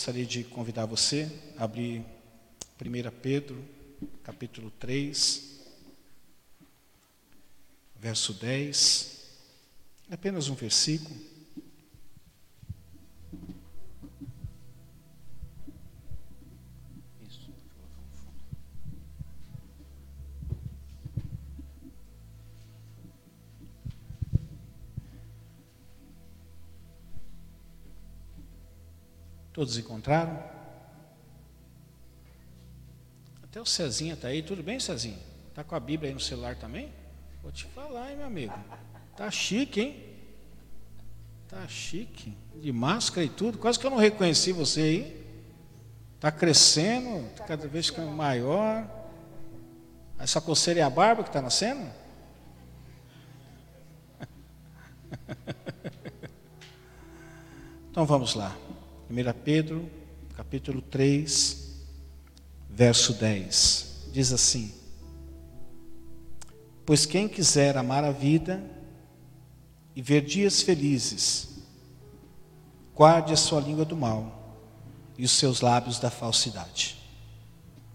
Gostaria de convidar você a abrir 1 Pedro, capítulo 3, verso 10. Apenas um versículo. Todos encontraram? Até o Cezinha está aí. Tudo bem, Cezinha? Está com a Bíblia aí no celular também? Vou te falar, hein, meu amigo. Tá chique, hein? Tá chique. De máscara e tudo. Quase que eu não reconheci você aí. Está crescendo, cada vez ficando maior. Essa coceira é a barba que está nascendo? Então vamos lá. 1 Pedro, capítulo 3, verso 10. Diz assim: Pois quem quiser amar a vida e ver dias felizes, guarde a sua língua do mal e os seus lábios da falsidade.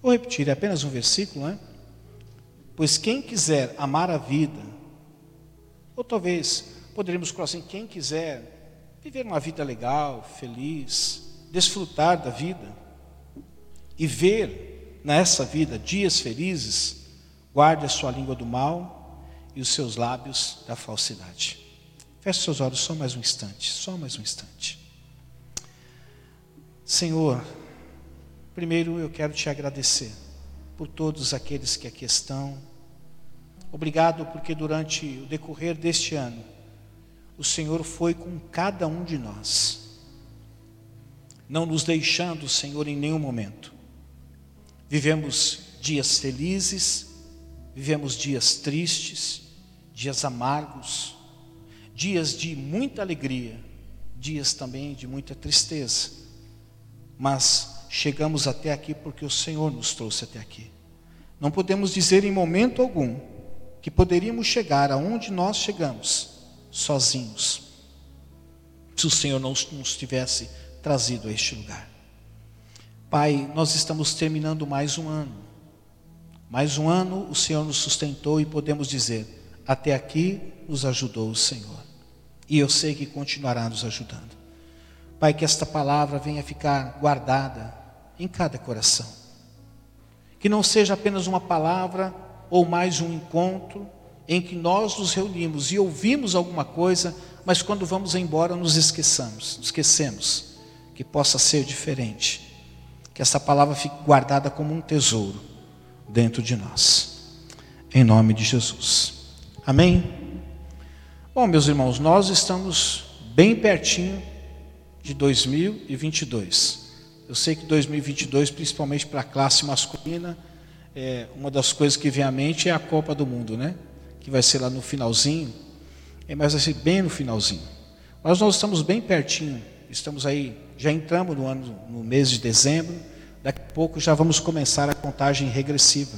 Vou repetir, é apenas um versículo, né? Pois quem quiser amar a vida, ou talvez poderíamos colocar assim: quem quiser viver uma vida legal, feliz, desfrutar da vida e ver nessa vida dias felizes, guarde a sua língua do mal e os seus lábios da falsidade. Feche seus olhos só mais um instante, só mais um instante. Senhor, primeiro eu quero te agradecer por todos aqueles que aqui estão. Obrigado porque durante o decorrer deste ano o Senhor foi com cada um de nós, não nos deixando, Senhor, em nenhum momento. Vivemos dias felizes, vivemos dias tristes, dias amargos, dias de muita alegria, dias também de muita tristeza, mas chegamos até aqui porque o Senhor nos trouxe até aqui. Não podemos dizer em momento algum que poderíamos chegar aonde nós chegamos sozinhos, se o Senhor não nos tivesse trazido a este lugar. Pai, nós estamos terminando mais um ano. Mais um ano o Senhor nos sustentou e podemos dizer: até aqui nos ajudou o Senhor. E eu sei que continuará nos ajudando. Pai, que esta palavra venha ficar guardada em cada coração. Que não seja apenas uma palavra ou mais um encontro, em que nós nos reunimos e ouvimos alguma coisa, mas quando vamos embora nos esqueçamos, esquecemos que possa ser diferente. Que essa palavra fique guardada como um tesouro dentro de nós. Em nome de Jesus. Amém. Bom, meus irmãos, nós estamos bem pertinho de 2022. Eu sei que 2022, principalmente para a classe masculina, é uma das coisas que vem à mente é a Copa do Mundo, né? Que vai ser lá no finalzinho, é, mas vai ser bem no finalzinho. Mas nós estamos bem pertinho, estamos aí, já entramos no ano, no mês de dezembro, daqui a pouco já vamos começar a contagem regressiva.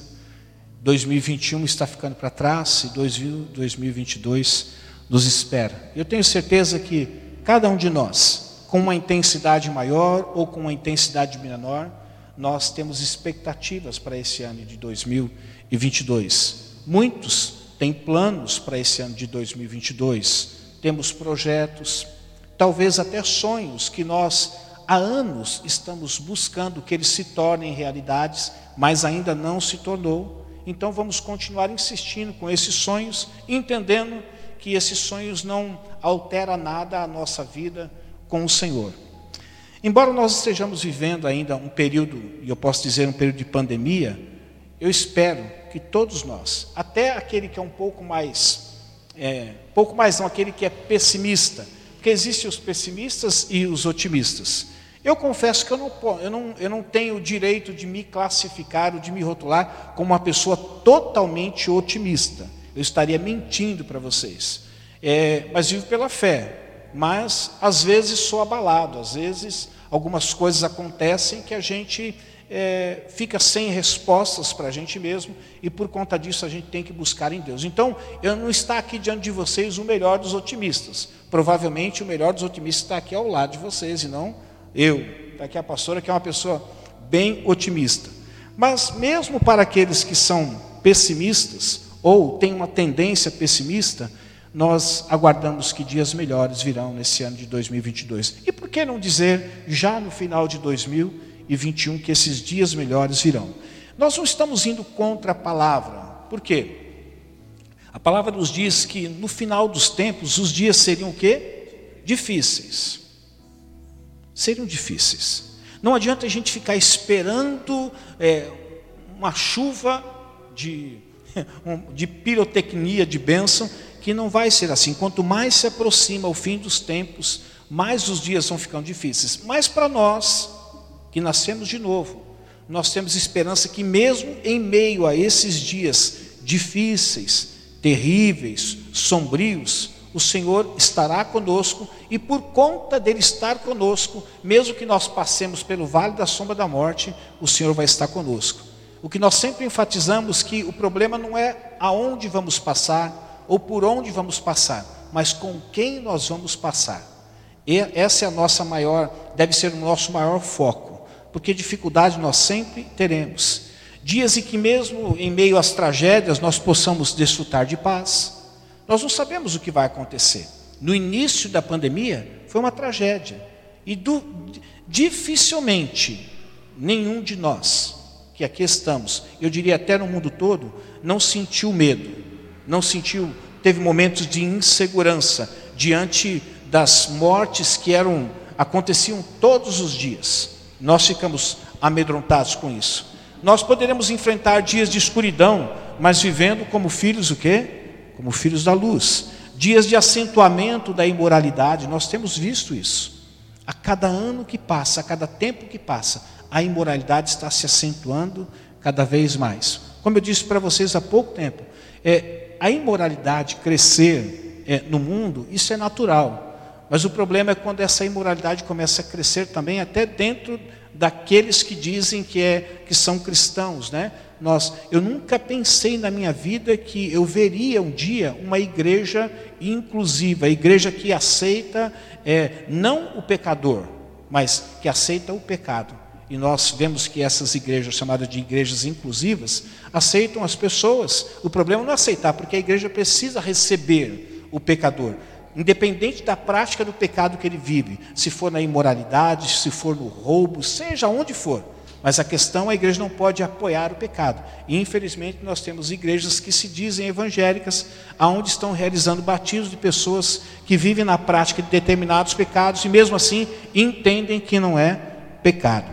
2021 está ficando para trás e 2022 nos espera. Eu tenho certeza que cada um de nós, com uma intensidade maior ou com uma intensidade menor, nós temos expectativas para esse ano de 2022. Muitos tem planos para esse ano de 2022, temos projetos, talvez até sonhos que nós há anos estamos buscando que eles se tornem realidades, mas ainda não se tornou. Então vamos continuar insistindo com esses sonhos, entendendo que esses sonhos não alteram nada a nossa vida com o Senhor. Embora nós estejamos vivendo ainda um período, e eu posso dizer um período de pandemia, eu espero que todos nós, até aquele que é um pouco mais, é, pouco mais não, aquele que é pessimista, porque existem os pessimistas e os otimistas. Eu confesso que eu não, eu, não, eu não tenho o direito de me classificar ou de me rotular como uma pessoa totalmente otimista. Eu estaria mentindo para vocês. É, mas vivo pela fé. Mas às vezes sou abalado, às vezes algumas coisas acontecem que a gente é, fica sem respostas para a gente mesmo e por conta disso a gente tem que buscar em Deus. Então, eu não está aqui diante de vocês o melhor dos otimistas. Provavelmente o melhor dos otimistas está aqui ao lado de vocês e não eu. Está aqui a pastora, que é uma pessoa bem otimista. Mas mesmo para aqueles que são pessimistas, ou têm uma tendência pessimista, nós aguardamos que dias melhores virão nesse ano de 2022. E por que não dizer já no final de 2021 que esses dias melhores virão? Nós não estamos indo contra a palavra. Por quê? A palavra nos diz que no final dos tempos os dias seriam o quê? Difíceis. Seriam difíceis. Não adianta a gente ficar esperando é, uma chuva de, de pirotecnia, de bênção, que não vai ser assim. Quanto mais se aproxima o fim dos tempos, mais os dias vão ficando difíceis. Mas para nós, que nascemos de novo, nós temos esperança que, mesmo em meio a esses dias difíceis, terríveis, sombrios, o Senhor estará conosco e por conta dele estar conosco, mesmo que nós passemos pelo vale da sombra da morte, o Senhor vai estar conosco. O que nós sempre enfatizamos que o problema não é aonde vamos passar ou por onde vamos passar, mas com quem nós vamos passar. E essa é a nossa maior, deve ser o nosso maior foco, porque dificuldade nós sempre teremos. Dias em que mesmo em meio às tragédias nós possamos desfrutar de paz nós não sabemos o que vai acontecer. No início da pandemia, foi uma tragédia. E do, dificilmente nenhum de nós que aqui estamos, eu diria até no mundo todo, não sentiu medo, não sentiu, teve momentos de insegurança diante das mortes que eram aconteciam todos os dias. Nós ficamos amedrontados com isso. Nós poderemos enfrentar dias de escuridão, mas vivendo como filhos o quê? como filhos da luz. Dias de acentuamento da imoralidade, nós temos visto isso. A cada ano que passa, a cada tempo que passa, a imoralidade está se acentuando cada vez mais. Como eu disse para vocês há pouco tempo, é, a imoralidade crescer é, no mundo, isso é natural. Mas o problema é quando essa imoralidade começa a crescer também até dentro daqueles que dizem que, é, que são cristãos, né? nós, eu nunca pensei na minha vida que eu veria um dia uma igreja inclusiva, a igreja que aceita é, não o pecador, mas que aceita o pecado. E nós vemos que essas igrejas, chamadas de igrejas inclusivas, aceitam as pessoas. O problema não é aceitar, porque a igreja precisa receber o pecador, independente da prática do pecado que ele vive, se for na imoralidade, se for no roubo, seja onde for. Mas a questão, é a igreja não pode apoiar o pecado. E infelizmente nós temos igrejas que se dizem evangélicas, aonde estão realizando batismos de pessoas que vivem na prática de determinados pecados e mesmo assim entendem que não é pecado.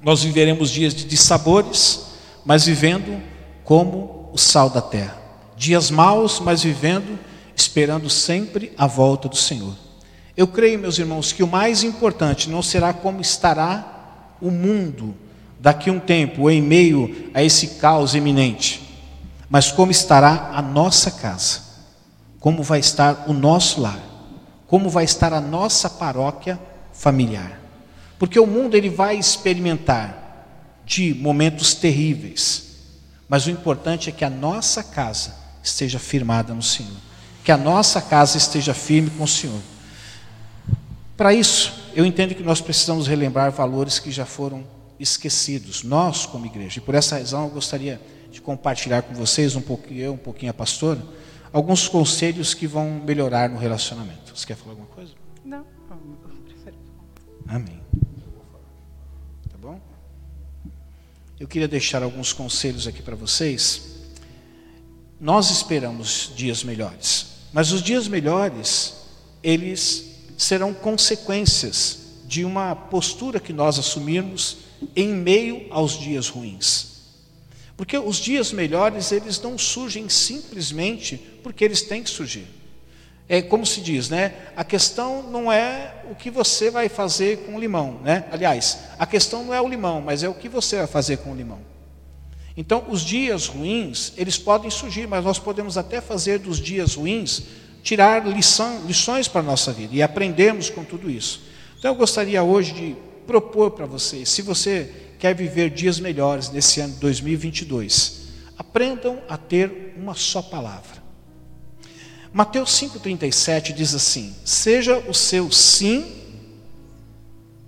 Nós viveremos dias de dissabores, mas vivendo como o sal da terra. Dias maus, mas vivendo esperando sempre a volta do Senhor. Eu creio, meus irmãos, que o mais importante não será como estará o mundo daqui a um tempo, em meio a esse caos iminente, mas como estará a nossa casa, como vai estar o nosso lar, como vai estar a nossa paróquia familiar. Porque o mundo ele vai experimentar de momentos terríveis, mas o importante é que a nossa casa esteja firmada no Senhor, que a nossa casa esteja firme com o Senhor. Para isso, eu entendo que nós precisamos relembrar valores que já foram esquecidos, nós como igreja. E por essa razão eu gostaria de compartilhar com vocês, um pouquinho eu, um pouquinho a pastora, alguns conselhos que vão melhorar no relacionamento. Você quer falar alguma coisa? Não, eu prefiro. Amém. Tá bom? Eu queria deixar alguns conselhos aqui para vocês. Nós esperamos dias melhores, mas os dias melhores, eles serão consequências de uma postura que nós assumirmos em meio aos dias ruins. Porque os dias melhores, eles não surgem simplesmente porque eles têm que surgir. É como se diz, né? A questão não é o que você vai fazer com o limão, né? Aliás, a questão não é o limão, mas é o que você vai fazer com o limão. Então, os dias ruins, eles podem surgir, mas nós podemos até fazer dos dias ruins tirar lição, lições para a nossa vida e aprendermos com tudo isso. Então eu gostaria hoje de propor para vocês, se você quer viver dias melhores nesse ano de 2022, aprendam a ter uma só palavra. Mateus 5,37 diz assim: Seja o seu sim,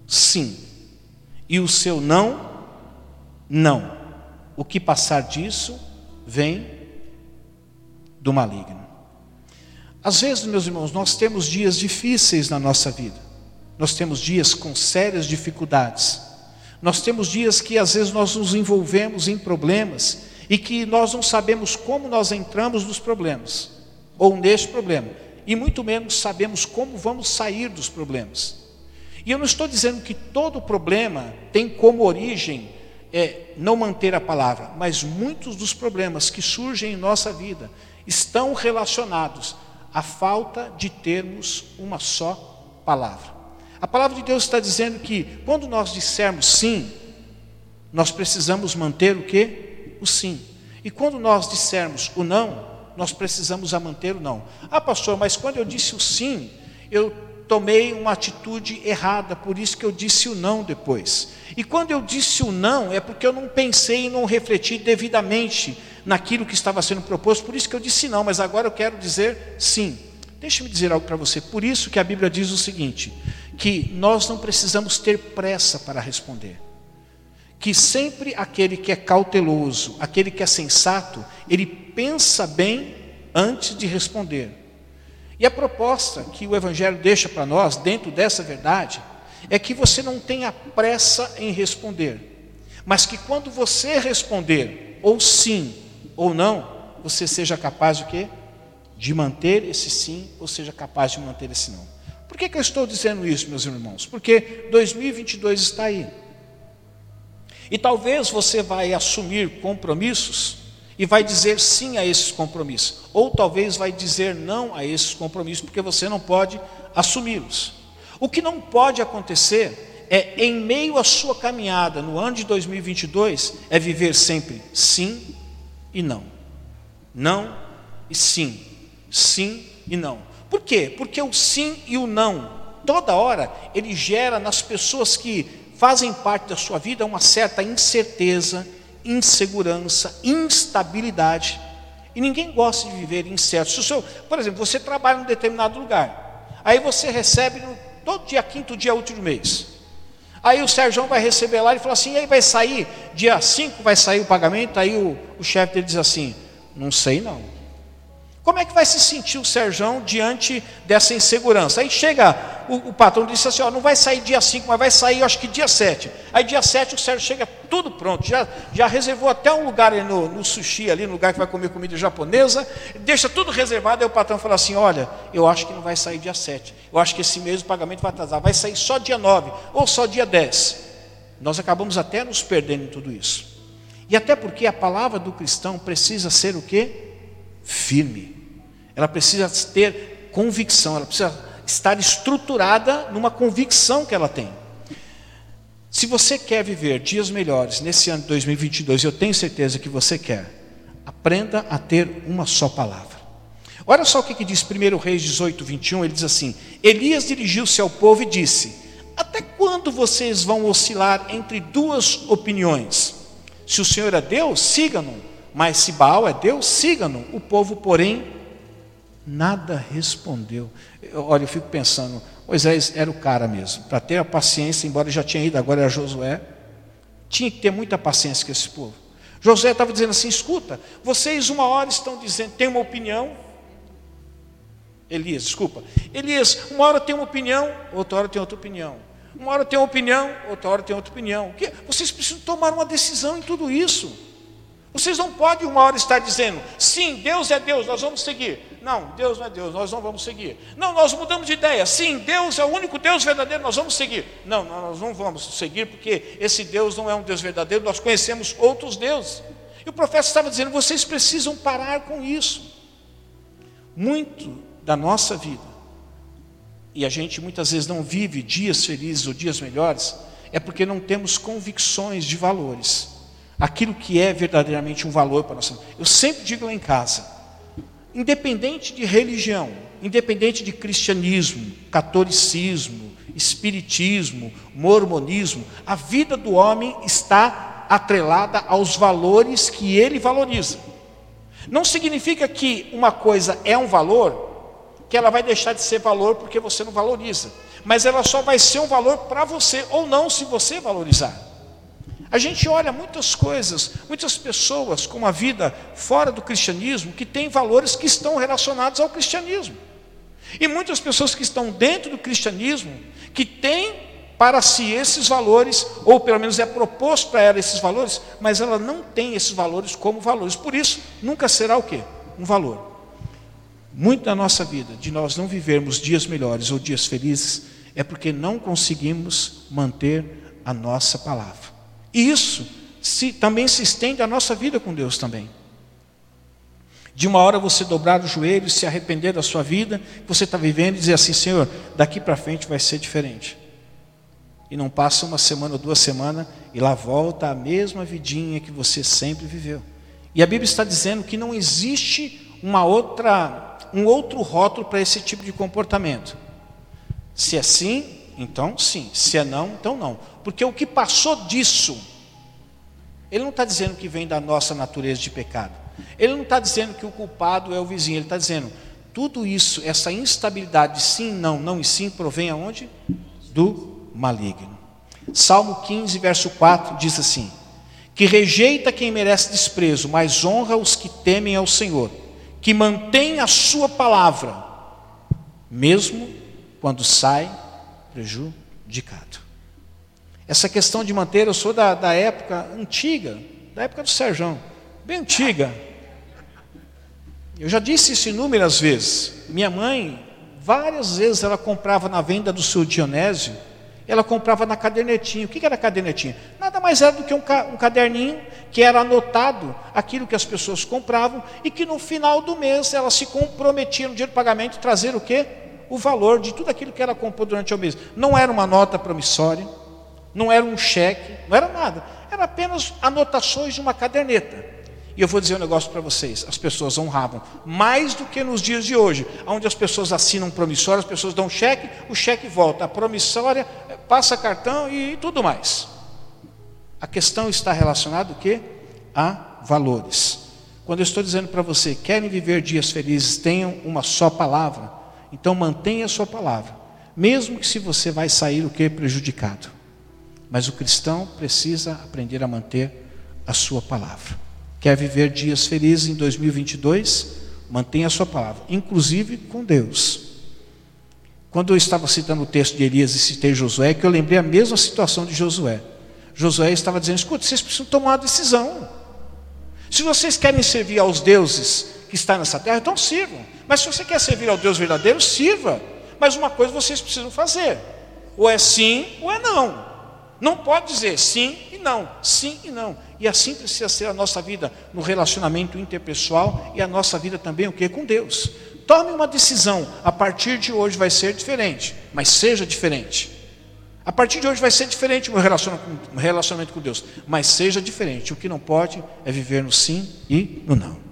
sim. E o seu não, não. O que passar disso vem do maligno. Às vezes, meus irmãos, nós temos dias difíceis na nossa vida. Nós temos dias com sérias dificuldades. Nós temos dias que às vezes nós nos envolvemos em problemas e que nós não sabemos como nós entramos nos problemas ou neste problema, e muito menos sabemos como vamos sair dos problemas. E eu não estou dizendo que todo problema tem como origem é, não manter a palavra, mas muitos dos problemas que surgem em nossa vida estão relacionados à falta de termos uma só palavra. A palavra de Deus está dizendo que quando nós dissermos sim, nós precisamos manter o que? O sim. E quando nós dissermos o não, nós precisamos manter o não. Ah, pastor, mas quando eu disse o sim, eu tomei uma atitude errada, por isso que eu disse o não depois. E quando eu disse o não, é porque eu não pensei e não refleti devidamente naquilo que estava sendo proposto, por isso que eu disse não, mas agora eu quero dizer sim. Deixe-me dizer algo para você. Por isso que a Bíblia diz o seguinte: que nós não precisamos ter pressa para responder. Que sempre aquele que é cauteloso, aquele que é sensato, ele pensa bem antes de responder. E a proposta que o Evangelho deixa para nós, dentro dessa verdade, é que você não tenha pressa em responder, mas que quando você responder, ou sim ou não, você seja capaz de quê? De manter esse sim, ou seja capaz de manter esse não. Por que, que eu estou dizendo isso, meus irmãos? Porque 2022 está aí. E talvez você vai assumir compromissos e vai dizer sim a esses compromissos, ou talvez vai dizer não a esses compromissos, porque você não pode assumi-los. O que não pode acontecer é, em meio à sua caminhada no ano de 2022, é viver sempre sim e não. Não e sim. Sim e não. Por quê? Porque o sim e o não, toda hora, ele gera nas pessoas que fazem parte da sua vida uma certa incerteza, insegurança, instabilidade. E ninguém gosta de viver incerto. Se o seu, por exemplo, você trabalha em um determinado lugar, aí você recebe no, todo dia quinto dia útil do mês. Aí o Sérgio vai receber lá e fala assim, e aí vai sair, dia 5 vai sair o pagamento, aí o, o chefe dele diz assim, não sei não. Como é que vai se sentir o Serjão diante dessa insegurança? Aí chega o, o patrão disse assim: ó, não vai sair dia 5, mas vai sair, acho que dia 7. Aí dia 7 o Sérgio chega tudo pronto, já, já reservou até um lugar no, no, sushi ali, no lugar que vai comer comida japonesa, deixa tudo reservado. Aí o patrão fala assim: olha, eu acho que não vai sair dia 7, eu acho que esse mês o pagamento vai atrasar, vai sair só dia 9 ou só dia 10. Nós acabamos até nos perdendo em tudo isso. E até porque a palavra do cristão precisa ser o que? Firme ela precisa ter convicção, ela precisa estar estruturada numa convicção que ela tem. Se você quer viver dias melhores nesse ano de 2022, eu tenho certeza que você quer, aprenda a ter uma só palavra. Olha só o que, que diz 1 Reis 18, 21, ele diz assim: Elias dirigiu-se ao povo e disse: Até quando vocês vão oscilar entre duas opiniões? Se o Senhor é Deus, sigam-no, mas se Baal é Deus, sigam-no. O povo, porém, nada respondeu. Eu, olha, eu fico pensando, Moisés era o cara mesmo, para ter a paciência, embora já tinha ido, agora era Josué, tinha que ter muita paciência com esse povo. Josué estava dizendo assim: escuta, vocês uma hora estão dizendo, tem uma opinião. Elias, desculpa. Elias, uma hora tem uma opinião, outra hora tem outra opinião. Uma hora tem uma opinião, outra hora tem outra opinião. Vocês precisam tomar uma decisão em tudo isso. Vocês não podem uma hora estar dizendo, sim, Deus é Deus, nós vamos seguir. Não, Deus não é Deus, nós não vamos seguir. Não, nós mudamos de ideia. Sim, Deus é o único Deus verdadeiro, nós vamos seguir. Não, nós não vamos seguir porque esse Deus não é um Deus verdadeiro, nós conhecemos outros deuses. E o profeta estava dizendo: vocês precisam parar com isso. Muito da nossa vida, e a gente muitas vezes não vive dias felizes ou dias melhores, é porque não temos convicções de valores aquilo que é verdadeiramente um valor para nós. Eu sempre digo lá em casa, independente de religião, independente de cristianismo, catolicismo, espiritismo, mormonismo, a vida do homem está atrelada aos valores que ele valoriza. Não significa que uma coisa é um valor, que ela vai deixar de ser valor porque você não valoriza. mas ela só vai ser um valor para você ou não se você valorizar. A gente olha muitas coisas, muitas pessoas com uma vida fora do cristianismo que têm valores que estão relacionados ao cristianismo. E muitas pessoas que estão dentro do cristianismo que têm para si esses valores, ou pelo menos é proposto para ela esses valores, mas ela não tem esses valores como valores. Por isso, nunca será o quê? Um valor. Muito da nossa vida, de nós não vivermos dias melhores ou dias felizes, é porque não conseguimos manter a nossa palavra. E isso se, também se estende à nossa vida com Deus também. De uma hora você dobrar os joelhos, se arrepender da sua vida, você está vivendo e dizer assim, Senhor, daqui para frente vai ser diferente. E não passa uma semana ou duas semanas e lá volta a mesma vidinha que você sempre viveu. E a Bíblia está dizendo que não existe uma outra, um outro rótulo para esse tipo de comportamento. Se é sim, então sim. Se é não, então não. Porque o que passou disso, ele não está dizendo que vem da nossa natureza de pecado. Ele não está dizendo que o culpado é o vizinho. Ele está dizendo tudo isso, essa instabilidade de sim, não, não e sim, provém aonde? Do maligno. Salmo 15, verso 4 diz assim: Que rejeita quem merece desprezo, mas honra os que temem ao Senhor, que mantém a sua palavra, mesmo quando sai prejudicado. Essa questão de manter, eu sou da, da época antiga, da época do Serjão, bem antiga. Eu já disse isso inúmeras vezes. Minha mãe, várias vezes ela comprava na venda do seu Dionésio ela comprava na cadernetinha. O que era cadernetinha? Nada mais era do que um, um caderninho que era anotado aquilo que as pessoas compravam e que no final do mês ela se comprometia no dia do pagamento trazer o quê? O valor de tudo aquilo que ela comprou durante o mês. Não era uma nota promissória, não era um cheque, não era nada. Era apenas anotações de uma caderneta. E eu vou dizer um negócio para vocês: as pessoas honravam mais do que nos dias de hoje, onde as pessoas assinam promissória, as pessoas dão cheque, o cheque volta, a promissória passa cartão e tudo mais. A questão está relacionada o quê? A valores. Quando eu estou dizendo para você, querem viver dias felizes, tenham uma só palavra, então mantenha a sua palavra, mesmo que se você vai sair o que prejudicado. Mas o cristão precisa aprender a manter a sua palavra. Quer viver dias felizes em 2022? Mantenha a sua palavra, inclusive com Deus. Quando eu estava citando o texto de Elias e citei Josué, que eu lembrei a mesma situação de Josué. Josué estava dizendo: escuta, vocês precisam tomar uma decisão. Se vocês querem servir aos deuses que estão nessa terra, então sirvam. Mas se você quer servir ao Deus verdadeiro, sirva. Mas uma coisa vocês precisam fazer: ou é sim ou é não. Não pode dizer sim e não, sim e não. E assim precisa ser a nossa vida no relacionamento interpessoal e a nossa vida também o que com Deus. Tome uma decisão, a partir de hoje vai ser diferente, mas seja diferente. A partir de hoje vai ser diferente o meu relacionamento com Deus, mas seja diferente. O que não pode é viver no sim e no não.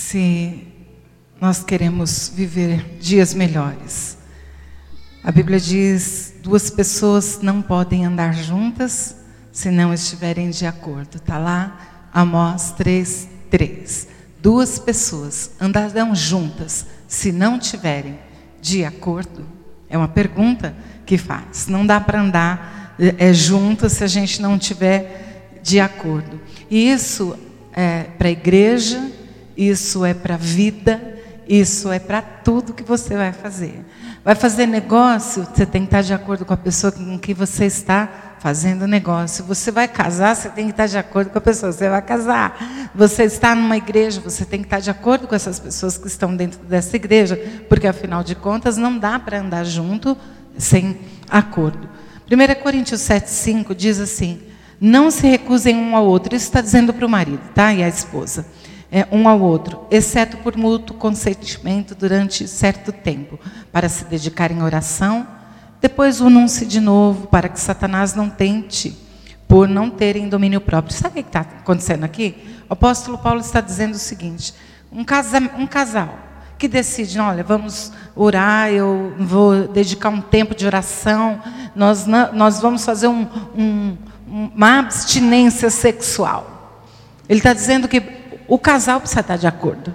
Se nós queremos viver dias melhores, a Bíblia diz: duas pessoas não podem andar juntas se não estiverem de acordo. Está lá, Amós 3, 3. Duas pessoas andarão juntas se não tiverem de acordo? É uma pergunta que faz. Não dá para andar é, junto se a gente não tiver de acordo. E isso é para a igreja, isso é para a vida, isso é para tudo que você vai fazer. Vai fazer negócio, você tem que estar de acordo com a pessoa com que você está fazendo negócio. Você vai casar, você tem que estar de acordo com a pessoa, você vai casar. Você está numa igreja, você tem que estar de acordo com essas pessoas que estão dentro dessa igreja, porque afinal de contas não dá para andar junto sem acordo. 1 Coríntios 7,5 diz assim: Não se recusem um ao outro. Isso está dizendo para o marido, tá? E a esposa é, um ao outro, exceto por mútuo consentimento durante certo tempo, para se dedicar em oração. Depois unam-se de novo, para que Satanás não tente, por não terem domínio próprio. Sabe o que está acontecendo aqui? O apóstolo Paulo está dizendo o seguinte: um, casa, um casal que decide, olha, vamos orar, eu vou dedicar um tempo de oração, nós, nós vamos fazer um, um, uma abstinência sexual. Ele está dizendo que o casal precisa estar de acordo.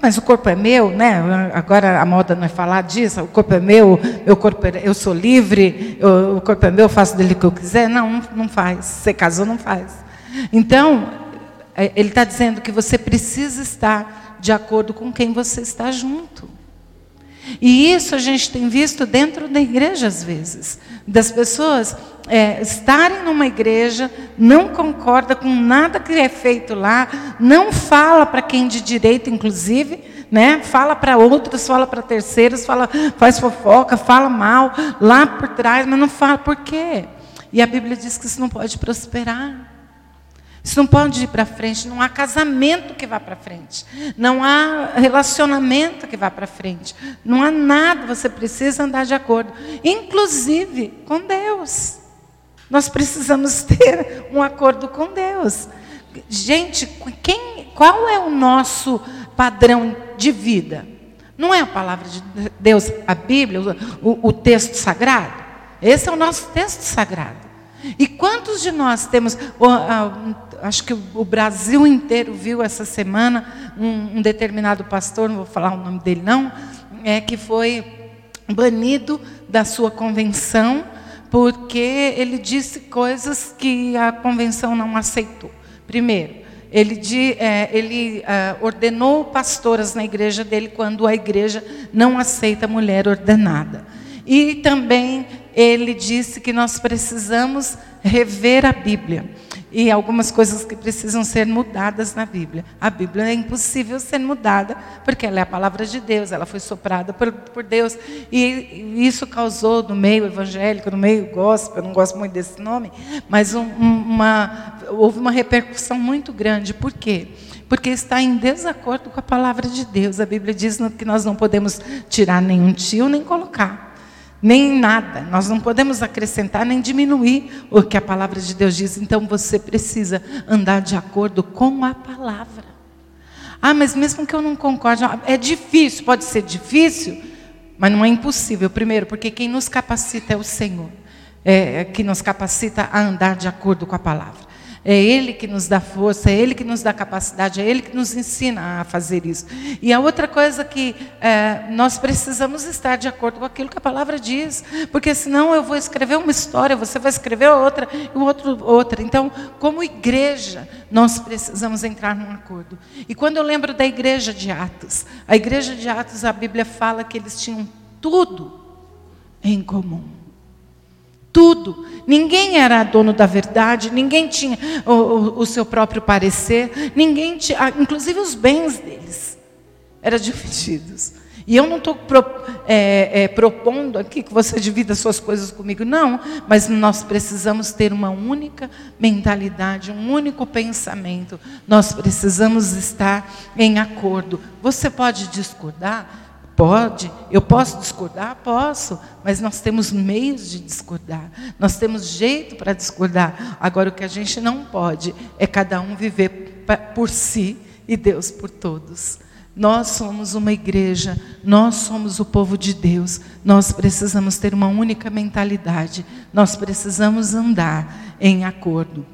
mas o corpo é meu, né? Agora a moda não é falar disso, o corpo é meu, meu corpo é, eu sou livre, eu, o corpo é meu, eu faço dele o que eu quiser. Não, não faz. Você casou, não faz. Então, é, ele está dizendo que você precisa estar de acordo com quem você está junto. E isso a gente tem visto dentro da igreja às vezes, das pessoas é, estarem numa igreja, não concorda com nada que é feito lá, não fala para quem de direito, inclusive, né? Fala para outros, fala para terceiros, fala, faz fofoca, fala mal lá por trás, mas não fala por quê? E a Bíblia diz que isso não pode prosperar. Isso não pode ir para frente, não há casamento que vá para frente, não há relacionamento que vá para frente, não há nada, você precisa andar de acordo, inclusive com Deus. Nós precisamos ter um acordo com Deus. Gente, quem, qual é o nosso padrão de vida? Não é a palavra de Deus, a Bíblia, o, o texto sagrado? Esse é o nosso texto sagrado. E quantos de nós temos, acho que o Brasil inteiro viu essa semana um, um determinado pastor, não vou falar o nome dele não, é que foi banido da sua convenção porque ele disse coisas que a convenção não aceitou. Primeiro, ele, de, é, ele é, ordenou pastoras na igreja dele quando a igreja não aceita mulher ordenada. E também ele disse que nós precisamos rever a Bíblia e algumas coisas que precisam ser mudadas na Bíblia. A Bíblia é impossível ser mudada, porque ela é a palavra de Deus, ela foi soprada por, por Deus. E, isso causou no meio evangélico, no meio gospel, eu não gosto muito desse nome, mas um, uma, houve uma repercussão muito grande. Por quê? Porque está em desacordo com a palavra de Deus. A Bíblia diz que nós não podemos tirar nenhum tio nem colocar nem nada. Nós não podemos acrescentar nem diminuir o que a palavra de Deus diz. Então você precisa andar de acordo com a palavra. Ah, mas mesmo que eu não concorde, é difícil, pode ser difícil, mas não é impossível. Primeiro, porque quem nos capacita é o Senhor, é, que nos capacita a andar de acordo com a palavra. É Ele que nos dá força, é Ele que nos dá capacidade, é Ele que nos ensina a fazer isso. E a outra coisa que é, nós precisamos estar de acordo com aquilo que a palavra diz, porque senão eu vou escrever uma história, você vai escrever outra e o outro outra. Então, como igreja, nós precisamos entrar num acordo. E quando eu lembro da igreja de Atos, a igreja de Atos, a Bíblia fala que eles tinham tudo em comum. Tudo. Ninguém era dono da verdade, ninguém tinha o, o, o seu próprio parecer, ninguém tinha, ah, inclusive os bens deles eram divididos. E eu não estou pro, é, é, propondo aqui que você divida suas coisas comigo, não, mas nós precisamos ter uma única mentalidade, um único pensamento. Nós precisamos estar em acordo. Você pode discordar? Pode, eu posso discordar? Posso, mas nós temos meios de discordar, nós temos jeito para discordar. Agora, o que a gente não pode é cada um viver por si e Deus por todos. Nós somos uma igreja, nós somos o povo de Deus, nós precisamos ter uma única mentalidade, nós precisamos andar em acordo.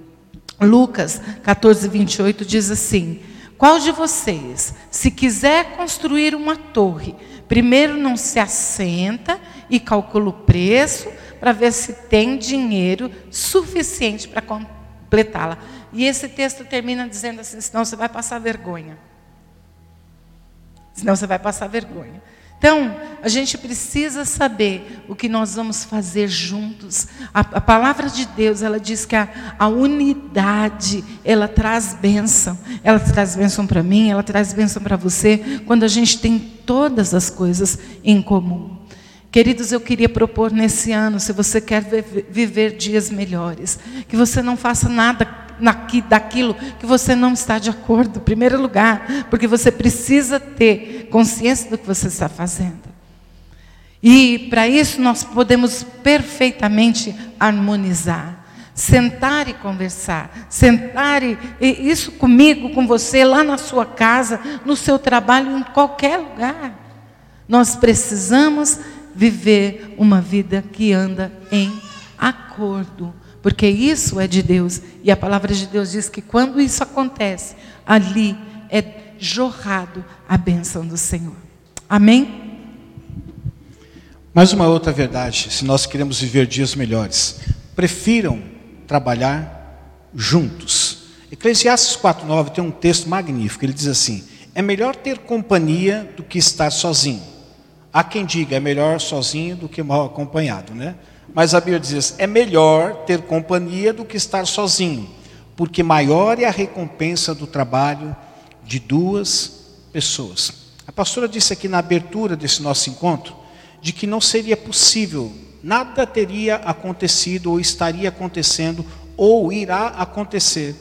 Lucas 14, 28 diz assim: Qual de vocês, se quiser construir uma torre, Primeiro não se assenta e calcula o preço para ver se tem dinheiro suficiente para completá-la. E esse texto termina dizendo assim: senão você vai passar vergonha. Senão você vai passar vergonha. Então, a gente precisa saber o que nós vamos fazer juntos. A, a palavra de Deus, ela diz que a, a, unidade, ela traz bênção. Ela traz bênção para mim, ela traz bênção para você, quando a gente tem todas as coisas em comum. Queridos, eu queria propor nesse ano, se você quer viver dias melhores, que você não faça nada daquilo que você não está de acordo, em primeiro lugar, porque você precisa ter consciência do que você está fazendo. E para isso nós podemos perfeitamente harmonizar, sentar e conversar, sentar e, e isso comigo, com você, lá na sua casa, no seu trabalho, em qualquer lugar. Nós precisamos viver uma vida que anda em acordo porque isso é de Deus. E a palavra de Deus diz que quando isso acontece, ali é, jorrado a bênção do Senhor. Amém? Mais uma outra verdade, se nós queremos viver dias melhores, prefiram trabalhar juntos. Eclesiastes 4:9 tem um texto magnífico, ele diz assim: é melhor ter companhia do que estar sozinho. Há quem diga, é melhor sozinho do que mal acompanhado, né? Mas a Bíblia diz, é melhor ter companhia do que estar sozinho, porque maior é a recompensa do trabalho de duas pessoas. A pastora disse aqui na abertura desse nosso encontro de que não seria possível, nada teria acontecido ou estaria acontecendo ou irá acontecer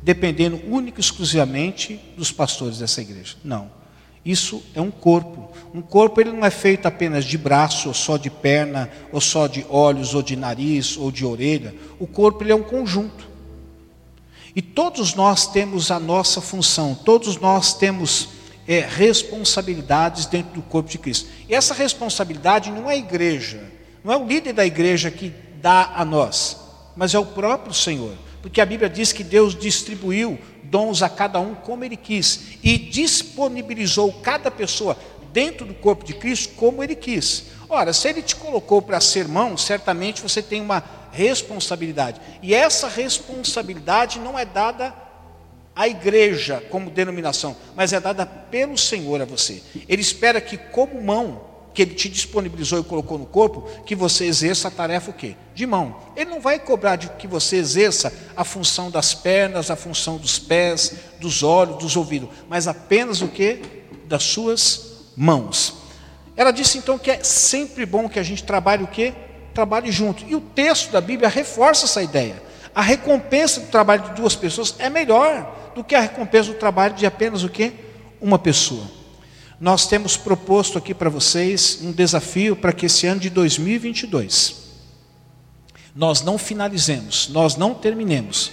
dependendo única e exclusivamente dos pastores dessa igreja. Não. Isso é um corpo. Um corpo ele não é feito apenas de braço, ou só de perna, ou só de olhos, ou de nariz, ou de orelha. O corpo ele é um conjunto. E todos nós temos a nossa função, todos nós temos é, responsabilidades dentro do corpo de Cristo. E essa responsabilidade não é a igreja, não é o líder da igreja que dá a nós, mas é o próprio Senhor. Porque a Bíblia diz que Deus distribuiu dons a cada um como ele quis e disponibilizou cada pessoa dentro do corpo de Cristo como ele quis. Ora, se ele te colocou para ser mão, certamente você tem uma responsabilidade. E essa responsabilidade não é dada à igreja como denominação, mas é dada pelo Senhor a você. Ele espera que como mão que ele te disponibilizou e colocou no corpo, que você exerça a tarefa o quê? De mão. Ele não vai cobrar de que você exerça a função das pernas, a função dos pés, dos olhos, dos ouvidos, mas apenas o quê? Das suas mãos. Ela disse então que é sempre bom que a gente trabalhe o quê? Trabalhe junto. E o texto da Bíblia reforça essa ideia. A recompensa do trabalho de duas pessoas é melhor do que a recompensa do trabalho de apenas o quê? Uma pessoa nós temos proposto aqui para vocês um desafio para que esse ano de 2022 nós não finalizemos, nós não terminemos,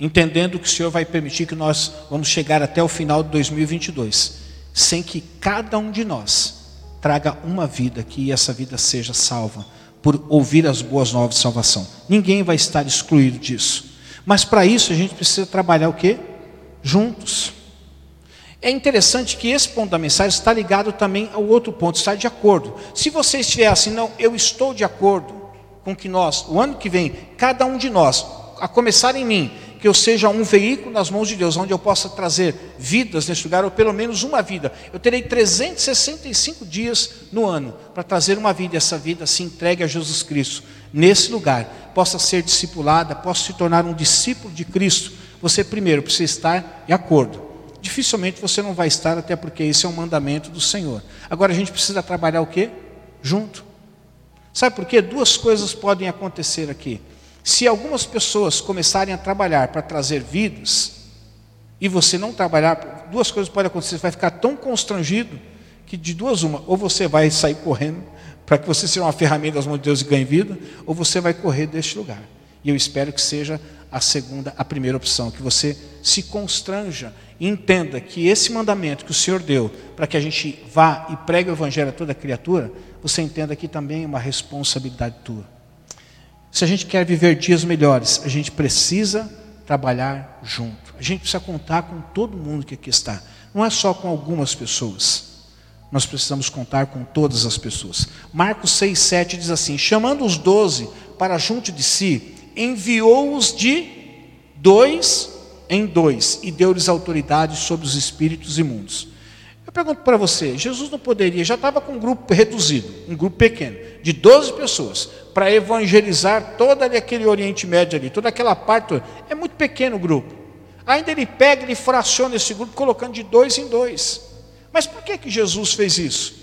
entendendo que o Senhor vai permitir que nós vamos chegar até o final de 2022, sem que cada um de nós traga uma vida que essa vida seja salva por ouvir as boas novas de salvação. Ninguém vai estar excluído disso. Mas para isso a gente precisa trabalhar o quê? Juntos. É interessante que esse ponto da mensagem está ligado também ao outro ponto, está de acordo. Se você estiver assim, não, eu estou de acordo com que nós, o ano que vem, cada um de nós, a começar em mim, que eu seja um veículo nas mãos de Deus, onde eu possa trazer vidas nesse lugar, ou pelo menos uma vida. Eu terei 365 dias no ano para trazer uma vida, e essa vida se entregue a Jesus Cristo, nesse lugar, possa ser discipulada, possa se tornar um discípulo de Cristo. Você primeiro precisa estar de acordo dificilmente você não vai estar, até porque esse é um mandamento do Senhor. Agora a gente precisa trabalhar o quê? Junto. Sabe por quê? Duas coisas podem acontecer aqui. Se algumas pessoas começarem a trabalhar para trazer vidas, e você não trabalhar, duas coisas podem acontecer. Você vai ficar tão constrangido que de duas uma, ou você vai sair correndo para que você seja uma ferramenta das mãos de Deus e ganhe vida, ou você vai correr deste lugar. E eu espero que seja a segunda, a primeira opção, que você se constranja entenda que esse mandamento que o Senhor deu para que a gente vá e pregue o evangelho a toda criatura, você entenda que também é uma responsabilidade tua. Se a gente quer viver dias melhores, a gente precisa trabalhar junto. A gente precisa contar com todo mundo que aqui está. Não é só com algumas pessoas. Nós precisamos contar com todas as pessoas. Marcos 6, 7 diz assim: chamando os doze para junto de si, enviou-os de dois em dois e deu-lhes autoridade sobre os espíritos imundos. Eu pergunto para você, Jesus não poderia, já estava com um grupo reduzido, um grupo pequeno, de 12 pessoas, para evangelizar todo aquele Oriente Médio ali, toda aquela parte, é muito pequeno o grupo. Ainda ele pega, ele fraciona esse grupo, colocando de dois em dois. Mas por que, que Jesus fez isso?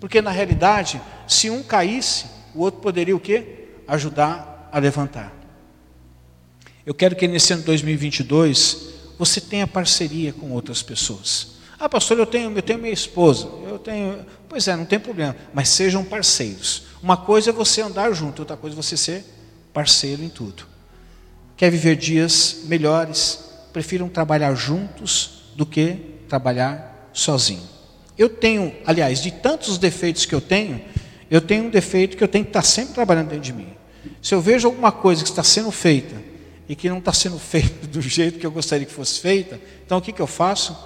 Porque na realidade, se um caísse, o outro poderia o quê? Ajudar a levantar. Eu quero que nesse ano 2022 você tenha parceria com outras pessoas. Ah, pastor, eu tenho, eu tenho minha esposa, eu tenho. Pois é, não tem problema, mas sejam parceiros. Uma coisa é você andar junto, outra coisa é você ser parceiro em tudo. Quer viver dias melhores? Prefiram trabalhar juntos do que trabalhar sozinho. Eu tenho, aliás, de tantos defeitos que eu tenho, eu tenho um defeito que eu tenho que estar sempre trabalhando dentro de mim. Se eu vejo alguma coisa que está sendo feita e que não está sendo feita do jeito que eu gostaria que fosse feita, então o que, que eu faço?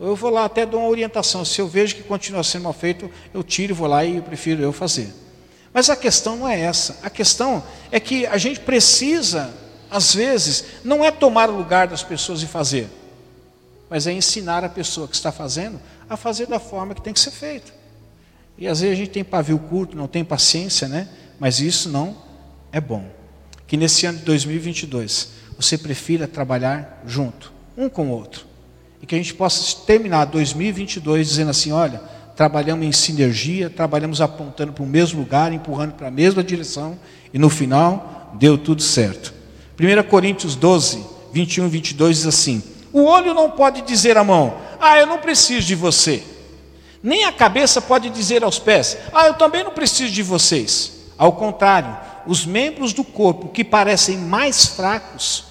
Eu vou lá até dou uma orientação. Se eu vejo que continua sendo mal feito, eu tiro e vou lá e eu prefiro eu fazer. Mas a questão não é essa. A questão é que a gente precisa, às vezes, não é tomar o lugar das pessoas e fazer, mas é ensinar a pessoa que está fazendo a fazer da forma que tem que ser feita. E às vezes a gente tem pavio curto, não tem paciência, né? Mas isso não é bom. Que nesse ano de 2022 você prefira trabalhar junto, um com o outro. E que a gente possa terminar 2022 dizendo assim: olha, trabalhamos em sinergia, trabalhamos apontando para o mesmo lugar, empurrando para a mesma direção, e no final deu tudo certo. 1 Coríntios 12, 21 e 22 diz assim: O olho não pode dizer à mão, ah, eu não preciso de você. Nem a cabeça pode dizer aos pés, ah, eu também não preciso de vocês. Ao contrário, os membros do corpo que parecem mais fracos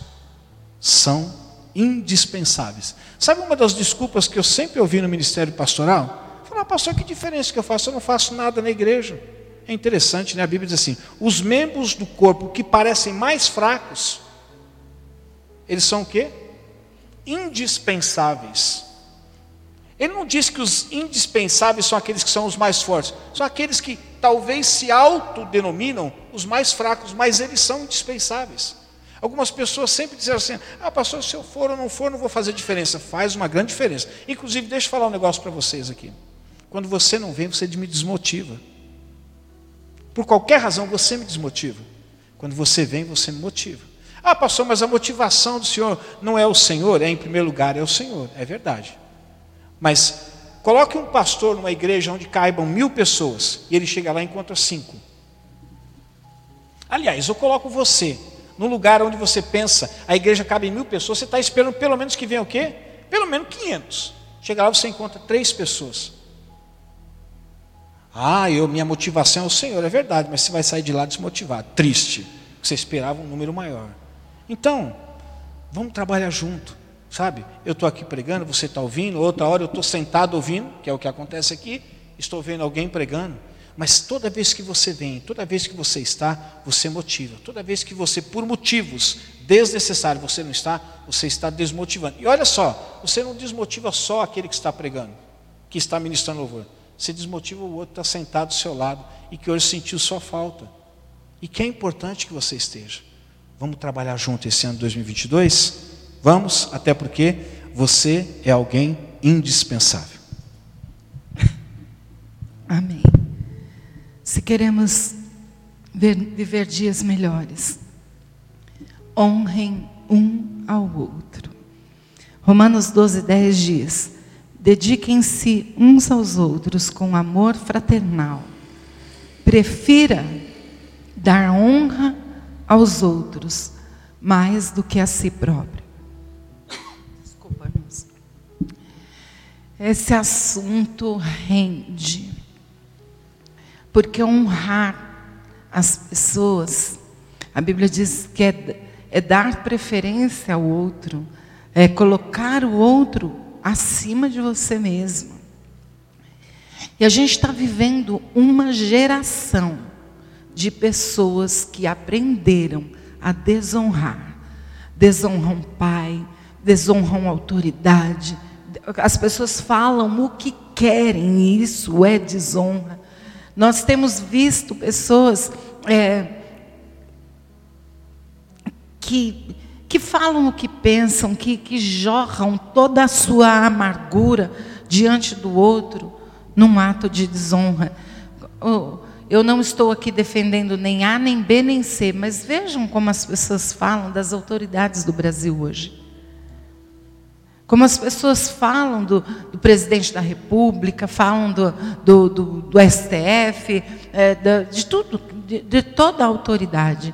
são indispensáveis. Sabe uma das desculpas que eu sempre ouvi no ministério pastoral? Falar, pastor, que diferença que eu faço? Eu não faço nada na igreja. É interessante, né? A Bíblia diz assim: os membros do corpo que parecem mais fracos, eles são o quê? Indispensáveis. Ele não diz que os indispensáveis são aqueles que são os mais fortes, são aqueles que talvez se autodenominam os mais fracos, mas eles são indispensáveis. Algumas pessoas sempre disseram assim: ah, pastor, se eu for ou não for, não vou fazer diferença. Faz uma grande diferença. Inclusive, deixa eu falar um negócio para vocês aqui. Quando você não vem, você me desmotiva. Por qualquer razão, você me desmotiva. Quando você vem, você me motiva. Ah, pastor, mas a motivação do Senhor não é o Senhor, é em primeiro lugar, é o Senhor. É verdade. Mas coloque um pastor numa igreja onde caibam mil pessoas e ele chega lá e encontra cinco. Aliás, eu coloco você no lugar onde você pensa, a igreja cabe em mil pessoas, você está esperando pelo menos que venha o quê? Pelo menos 500. Chega lá, você encontra três pessoas. Ah, eu, minha motivação é o Senhor, é verdade, mas você vai sair de lá desmotivado, triste, você esperava um número maior. Então, vamos trabalhar junto sabe? Eu estou aqui pregando, você está ouvindo, outra hora eu estou sentado ouvindo, que é o que acontece aqui, estou vendo alguém pregando. Mas toda vez que você vem, toda vez que você está, você motiva. Toda vez que você, por motivos desnecessários, você não está, você está desmotivando. E olha só, você não desmotiva só aquele que está pregando, que está ministrando louvor. Você desmotiva o outro que está sentado do seu lado e que hoje sentiu sua falta. E que é importante que você esteja. Vamos trabalhar junto esse ano de 2022? Vamos, até porque você é alguém indispensável. Amém. Se queremos ver, viver dias melhores, honrem um ao outro. Romanos 12, 10 diz: dediquem-se uns aos outros com amor fraternal. Prefira dar honra aos outros mais do que a si próprio. Esse assunto rende. Porque honrar as pessoas, a Bíblia diz que é, é dar preferência ao outro, é colocar o outro acima de você mesmo. E a gente está vivendo uma geração de pessoas que aprenderam a desonrar. Desonram pai, desonram autoridade, as pessoas falam o que querem, e isso é desonra. Nós temos visto pessoas é, que, que falam o que pensam, que, que jorram toda a sua amargura diante do outro num ato de desonra. Eu não estou aqui defendendo nem A, nem B, nem C, mas vejam como as pessoas falam das autoridades do Brasil hoje. Como as pessoas falam do, do presidente da República, falam do, do, do, do STF, é, de tudo, de, de toda a autoridade.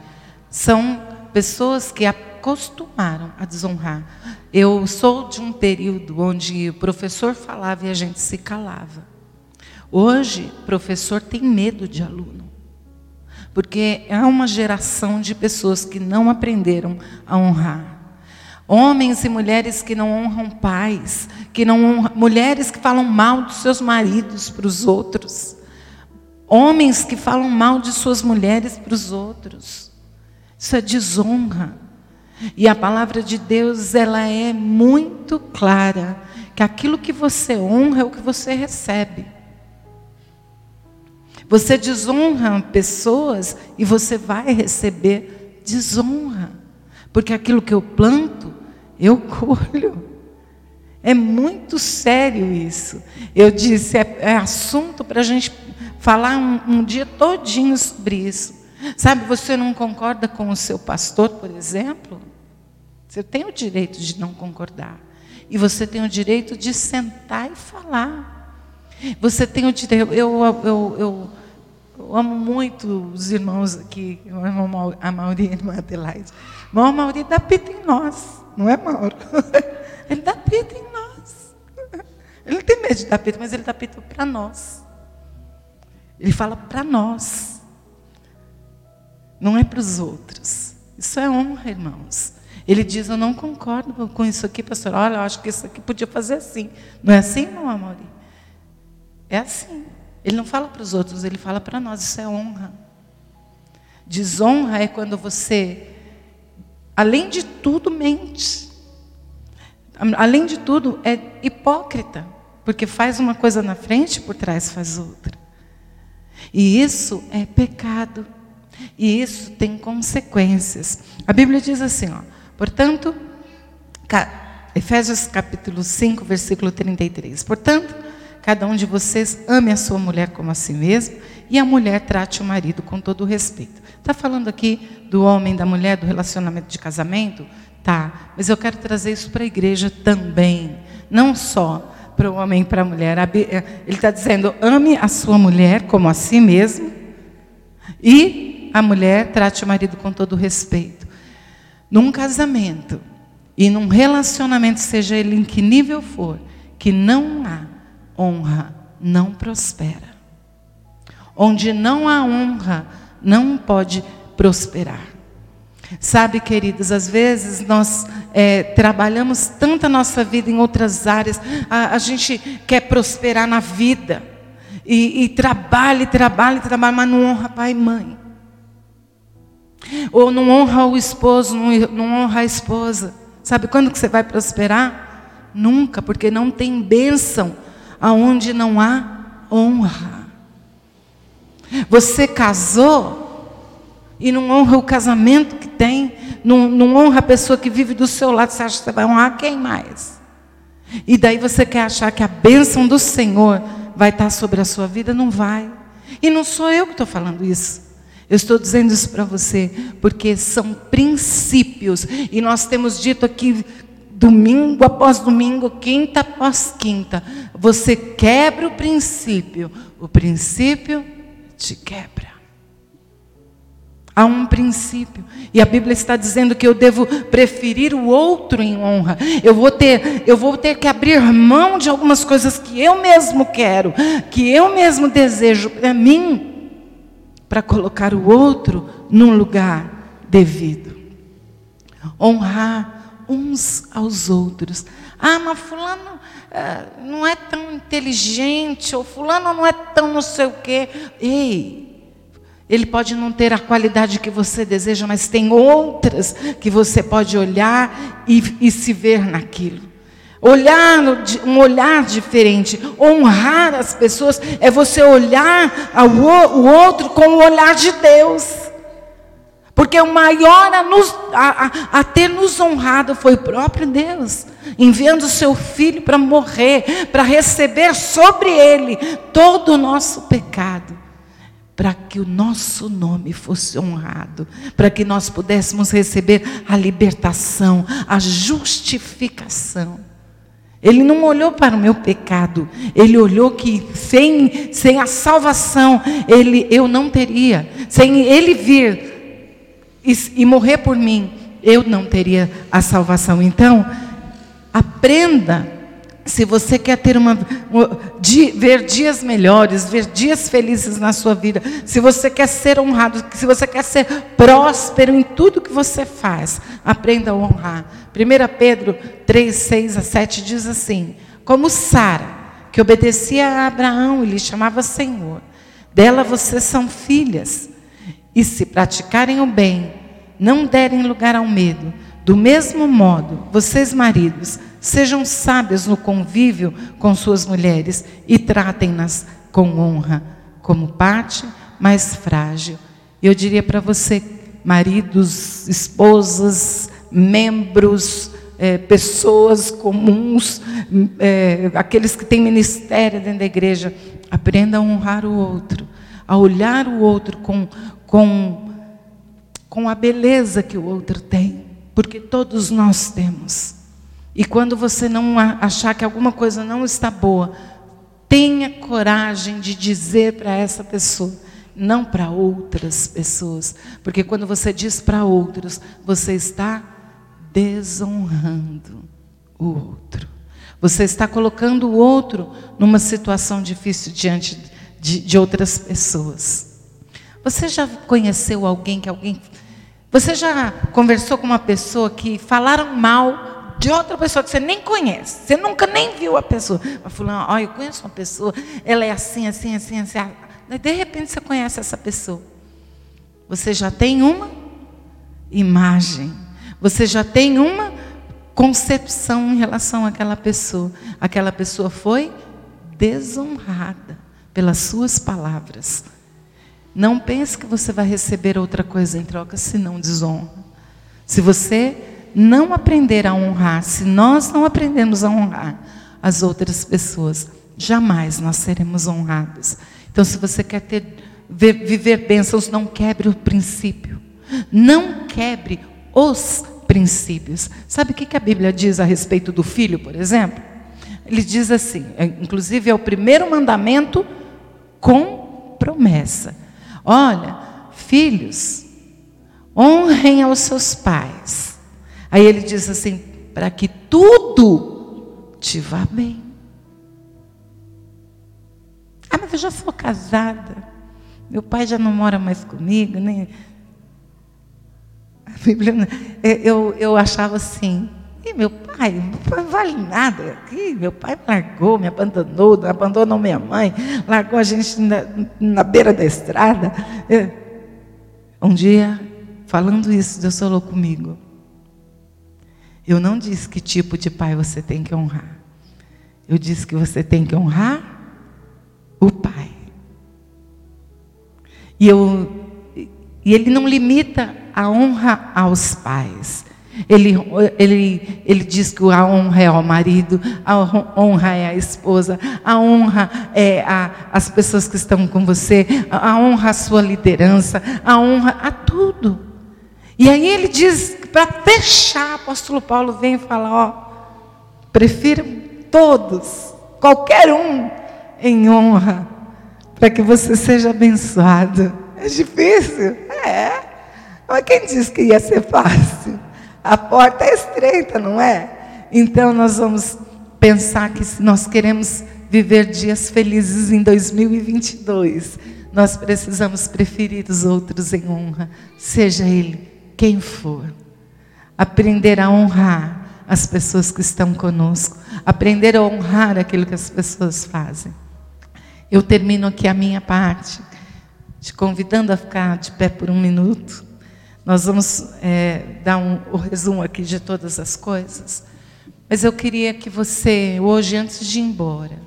São pessoas que acostumaram a desonrar. Eu sou de um período onde o professor falava e a gente se calava. Hoje, professor tem medo de aluno. Porque é uma geração de pessoas que não aprenderam a honrar. Homens e mulheres que não honram pais, que não honram, mulheres que falam mal dos seus maridos para os outros. Homens que falam mal de suas mulheres para os outros. Isso é desonra. E a palavra de Deus, ela é muito clara que aquilo que você honra é o que você recebe. Você desonra pessoas e você vai receber desonra. Porque aquilo que eu planto, eu colho. É muito sério isso. Eu disse, é, é assunto para a gente falar um, um dia todinho sobre isso. Sabe, você não concorda com o seu pastor, por exemplo? Você tem o direito de não concordar. E você tem o direito de sentar e falar. Você tem o direito. Eu, eu, eu, eu amo muito os irmãos aqui. Eu amo a Mauri e a Adelaide. Irmão Mauri dá pita em nós, não é, Mauro? Ele dá pita em nós. Ele não tem medo de dar pita, mas ele dá pita para nós. Ele fala para nós. Não é para os outros. Isso é honra, irmãos. Ele diz: Eu não concordo com isso aqui, pastor. Olha, eu acho que isso aqui podia fazer assim. Não é assim, não, amor? É assim. Ele não fala para os outros, ele fala para nós. Isso é honra. Desonra é quando você, além de tudo, mente. Além de tudo, é hipócrita. Porque faz uma coisa na frente e por trás faz outra. E isso é pecado. E isso tem consequências. A Bíblia diz assim, ó. Portanto, Efésios capítulo 5, versículo 33. Portanto, cada um de vocês ame a sua mulher como a si mesmo e a mulher trate o marido com todo o respeito. Está falando aqui do homem, da mulher, do relacionamento de casamento? Tá, mas eu quero trazer isso para a igreja também. Não só para o homem e para a mulher. Eh, ele está dizendo: ame a sua mulher como a si mesmo e a mulher trate o marido com todo respeito num casamento e num relacionamento, seja ele em que nível for, que não há honra, não prospera. Onde não há honra, não pode prosperar. Sabe, queridos, às vezes nós é, trabalhamos tanto a nossa vida em outras áreas, a, a gente quer prosperar na vida, e, e trabalha, trabalha, trabalha, mas não honra pai e mãe. Ou não honra o esposo, não honra a esposa. Sabe quando que você vai prosperar? Nunca, porque não tem bênção aonde não há honra. Você casou e não honra o casamento que tem, não, não honra a pessoa que vive do seu lado, você acha que você vai honrar quem mais? E daí você quer achar que a bênção do Senhor vai estar sobre a sua vida? Não vai. E não sou eu que estou falando isso. Eu estou dizendo isso para você porque são princípios e nós temos dito aqui domingo após domingo, quinta após quinta, você quebra o princípio, o princípio te quebra. Há um princípio. E a Bíblia está dizendo que eu devo preferir o outro em honra. Eu vou ter, eu vou ter que abrir mão de algumas coisas que eu mesmo quero, que eu mesmo desejo para mim para colocar o outro num lugar devido. Honrar uns aos outros. Ah, mas fulano ah, não é tão inteligente, ou fulano não é tão não sei o quê. Ei, ele pode não ter a qualidade que você deseja, mas tem outras que você pode olhar e, e se ver naquilo. Olhar, um olhar diferente, honrar as pessoas, é você olhar ao, o outro com o olhar de Deus. Porque o maior a, nos, a, a, a ter nos honrado foi o próprio Deus, enviando o seu filho para morrer, para receber sobre ele todo o nosso pecado, para que o nosso nome fosse honrado, para que nós pudéssemos receber a libertação, a justificação. Ele não olhou para o meu pecado, ele olhou que sem, sem a salvação ele, eu não teria, sem ele vir e, e morrer por mim, eu não teria a salvação. Então, aprenda se você quer ter uma, ver dias melhores, ver dias felizes na sua vida, se você quer ser honrado, se você quer ser próspero em tudo que você faz, aprenda a honrar. 1 Pedro 3, 6 a 7 diz assim: Como Sara, que obedecia a Abraão e lhe chamava Senhor, dela vocês são filhas, e se praticarem o bem, não derem lugar ao medo, do mesmo modo, vocês maridos, Sejam sábios no convívio com suas mulheres e tratem-nas com honra, como parte mais frágil. Eu diria para você, maridos, esposas, membros, é, pessoas comuns, é, aqueles que têm ministério dentro da igreja, aprenda a honrar o outro, a olhar o outro com, com, com a beleza que o outro tem, porque todos nós temos. E quando você não achar que alguma coisa não está boa, tenha coragem de dizer para essa pessoa, não para outras pessoas, porque quando você diz para outros, você está desonrando o outro. Você está colocando o outro numa situação difícil diante de, de outras pessoas. Você já conheceu alguém que alguém. Você já conversou com uma pessoa que falaram mal de outra pessoa que você nem conhece, você nunca nem viu a pessoa. Mas fulano, olha, eu conheço uma pessoa, ela é assim, assim, assim, assim. De repente você conhece essa pessoa. Você já tem uma imagem, você já tem uma concepção em relação àquela pessoa. Aquela pessoa foi desonrada pelas suas palavras. Não pense que você vai receber outra coisa em troca senão desonra. Se você não aprender a honrar, se nós não aprendemos a honrar as outras pessoas, jamais nós seremos honrados. Então, se você quer ter, viver bênçãos, não quebre o princípio. Não quebre os princípios. Sabe o que a Bíblia diz a respeito do filho, por exemplo? Ele diz assim, é, inclusive é o primeiro mandamento com promessa. Olha, filhos, honrem aos seus pais Aí ele diz assim: para que tudo te vá bem. Ah, mas eu já sou casada. Meu pai já não mora mais comigo, nem. Eu, eu achava assim. E meu pai, não vale nada. Ih, meu pai me largou, me abandonou, abandonou minha mãe, largou a gente na, na beira da estrada. Um dia, falando isso, Deus falou comigo. Eu não disse que tipo de pai você tem que honrar. Eu disse que você tem que honrar o pai. E, eu, e ele não limita a honra aos pais. Ele, ele, ele diz que a honra é ao marido, a honra é à esposa, a honra é as pessoas que estão com você, a honra à sua liderança, a honra a tudo. E aí ele diz, para fechar, apóstolo Paulo vem falar, ó, prefiram todos, qualquer um, em honra, para que você seja abençoado. É difícil? É. Mas quem disse que ia ser fácil? A porta é estreita, não é? Então nós vamos pensar que se nós queremos viver dias felizes em 2022, nós precisamos preferir os outros em honra, seja ele quem for. Aprender a honrar as pessoas que estão conosco, aprender a honrar aquilo que as pessoas fazem. Eu termino aqui a minha parte, te convidando a ficar de pé por um minuto. Nós vamos é, dar um, o resumo aqui de todas as coisas. Mas eu queria que você, hoje, antes de ir embora,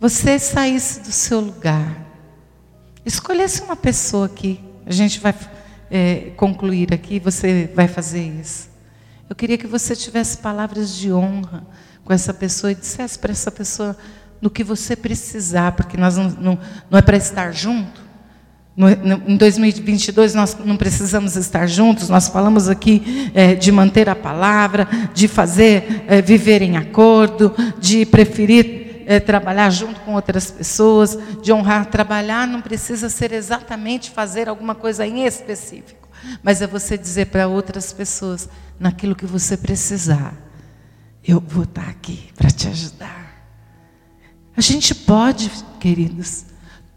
você saísse do seu lugar Escolhesse uma pessoa aqui. A gente vai é, concluir aqui, você vai fazer isso. Eu queria que você tivesse palavras de honra com essa pessoa e dissesse para essa pessoa no que você precisar, porque nós não, não, não é para estar junto. No, no, em 2022 nós não precisamos estar juntos, nós falamos aqui é, de manter a palavra, de fazer, é, viver em acordo, de preferir é, trabalhar junto com outras pessoas, de honrar. Trabalhar não precisa ser exatamente fazer alguma coisa em específico, mas é você dizer para outras pessoas, naquilo que você precisar, eu vou estar aqui para te ajudar. A gente pode, queridos,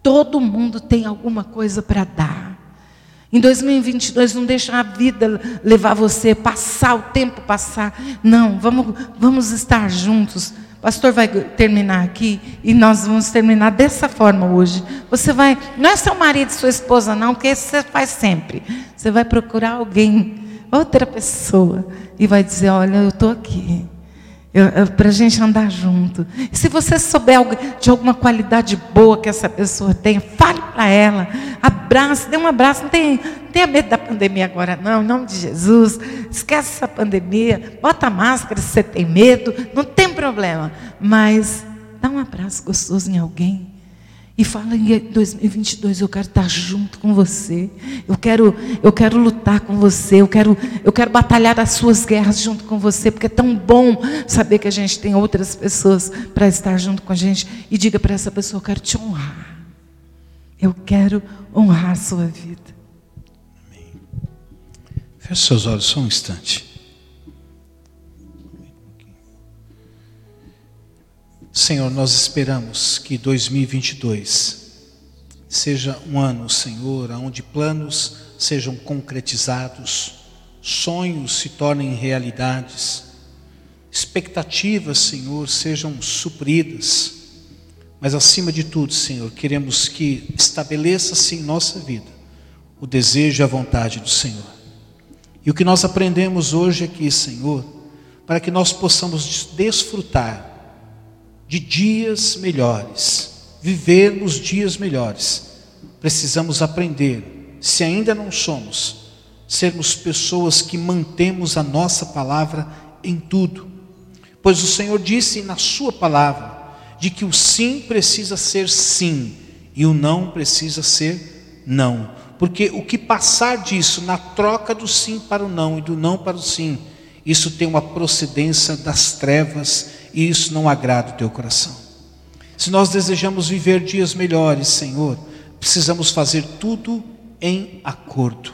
todo mundo tem alguma coisa para dar. Em 2022, não deixa a vida levar você, passar o tempo passar. Não, vamos, vamos estar juntos pastor vai terminar aqui e nós vamos terminar dessa forma hoje. Você vai, não é seu marido sua esposa, não, porque isso você faz sempre. Você vai procurar alguém outra pessoa e vai dizer: Olha, eu estou aqui para a gente andar junto. Se você souber de alguma qualidade boa que essa pessoa tem, fale para ela, abrace, dê um abraço. Não tenha, não tenha medo da pandemia agora, não, em nome de Jesus. Esquece essa pandemia, bota máscara se você tem medo, não tem problema. Mas dá um abraço gostoso em alguém. E fala em 2022, eu quero estar junto com você. Eu quero, eu quero lutar com você. Eu quero, eu quero batalhar as suas guerras junto com você, porque é tão bom saber que a gente tem outras pessoas para estar junto com a gente. E diga para essa pessoa, eu quero te honrar. Eu quero honrar a sua vida. Amém. Feche seus olhos só um instante. Senhor, nós esperamos que 2022 seja um ano, Senhor, onde planos sejam concretizados, sonhos se tornem realidades, expectativas, Senhor, sejam supridas, mas acima de tudo, Senhor, queremos que estabeleça-se em nossa vida o desejo e a vontade do Senhor. E o que nós aprendemos hoje aqui, Senhor, para que nós possamos desfrutar de dias melhores, vivermos dias melhores, precisamos aprender, se ainda não somos, sermos pessoas que mantemos a nossa palavra em tudo. Pois o Senhor disse na Sua palavra de que o sim precisa ser sim e o não precisa ser não. Porque o que passar disso na troca do sim para o não e do não para o sim, isso tem uma procedência das trevas e isso não agrada o teu coração. Se nós desejamos viver dias melhores, Senhor, precisamos fazer tudo em acordo.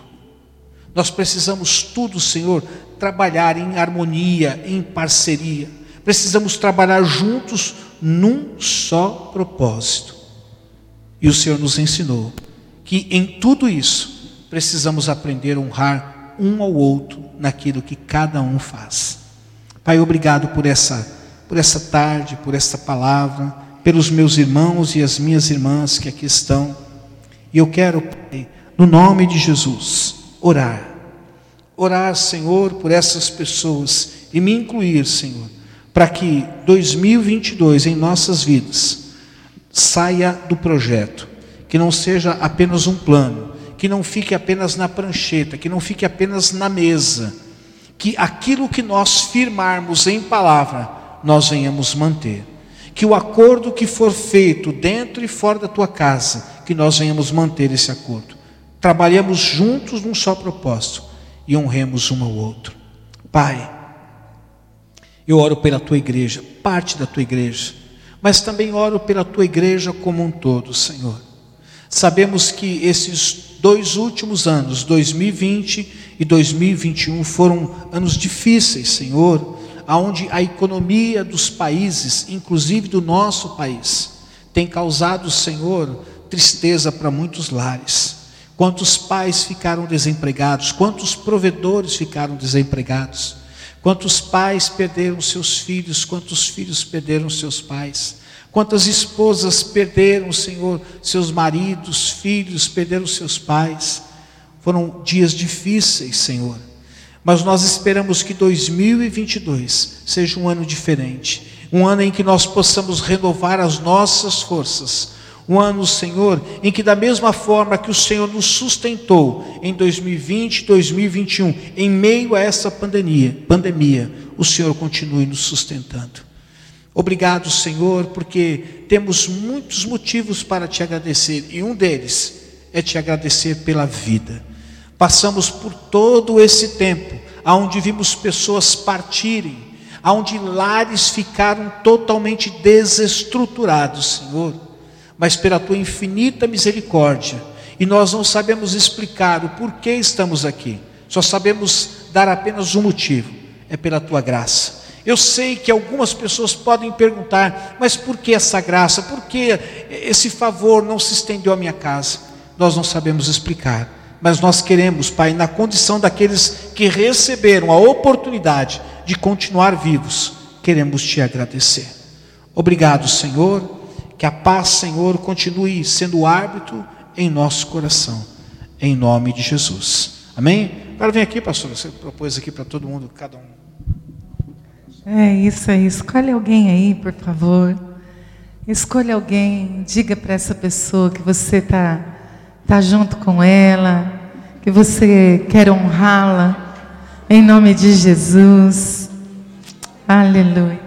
Nós precisamos tudo, Senhor, trabalhar em harmonia, em parceria. Precisamos trabalhar juntos num só propósito. E o Senhor nos ensinou que em tudo isso precisamos aprender a honrar um ao outro naquilo que cada um faz. Pai, obrigado por essa por essa tarde, por esta palavra, pelos meus irmãos e as minhas irmãs que aqui estão. E eu quero, Pai, no nome de Jesus, orar. Orar, Senhor, por essas pessoas e me incluir, Senhor, para que 2022 em nossas vidas saia do projeto, que não seja apenas um plano, que não fique apenas na prancheta, que não fique apenas na mesa, que aquilo que nós firmarmos em palavra nós venhamos manter. Que o acordo que for feito dentro e fora da tua casa, que nós venhamos manter esse acordo. Trabalhemos juntos num só propósito e honremos um ao outro. Pai, eu oro pela tua igreja, parte da tua igreja, mas também oro pela tua igreja como um todo, Senhor. Sabemos que esses dois últimos anos, 2020 e 2021, foram anos difíceis, Senhor aonde a economia dos países, inclusive do nosso país, tem causado, Senhor, tristeza para muitos lares. Quantos pais ficaram desempregados, quantos provedores ficaram desempregados, quantos pais perderam seus filhos, quantos filhos perderam seus pais, quantas esposas perderam, Senhor, seus maridos, filhos, perderam seus pais. Foram dias difíceis, Senhor. Mas nós esperamos que 2022 seja um ano diferente, um ano em que nós possamos renovar as nossas forças. Um ano, Senhor, em que da mesma forma que o Senhor nos sustentou em 2020, 2021, em meio a essa pandemia, pandemia, o Senhor continue nos sustentando. Obrigado, Senhor, porque temos muitos motivos para te agradecer, e um deles é te agradecer pela vida. Passamos por todo esse tempo, aonde vimos pessoas partirem, aonde lares ficaram totalmente desestruturados, Senhor. Mas pela tua infinita misericórdia, e nós não sabemos explicar o porquê estamos aqui. Só sabemos dar apenas um motivo: é pela tua graça. Eu sei que algumas pessoas podem perguntar, mas por que essa graça? Por que esse favor não se estendeu à minha casa? Nós não sabemos explicar mas nós queremos, Pai, na condição daqueles que receberam a oportunidade de continuar vivos, queremos te agradecer. Obrigado, Senhor, que a paz, Senhor, continue sendo o árbitro em nosso coração, em nome de Jesus. Amém? Agora vem aqui, pastor. Você propôs aqui para todo mundo, cada um. É isso aí. Escolhe alguém aí, por favor. Escolha alguém. Diga para essa pessoa que você está tá junto com ela, que você quer honrá-la. Em nome de Jesus. Aleluia.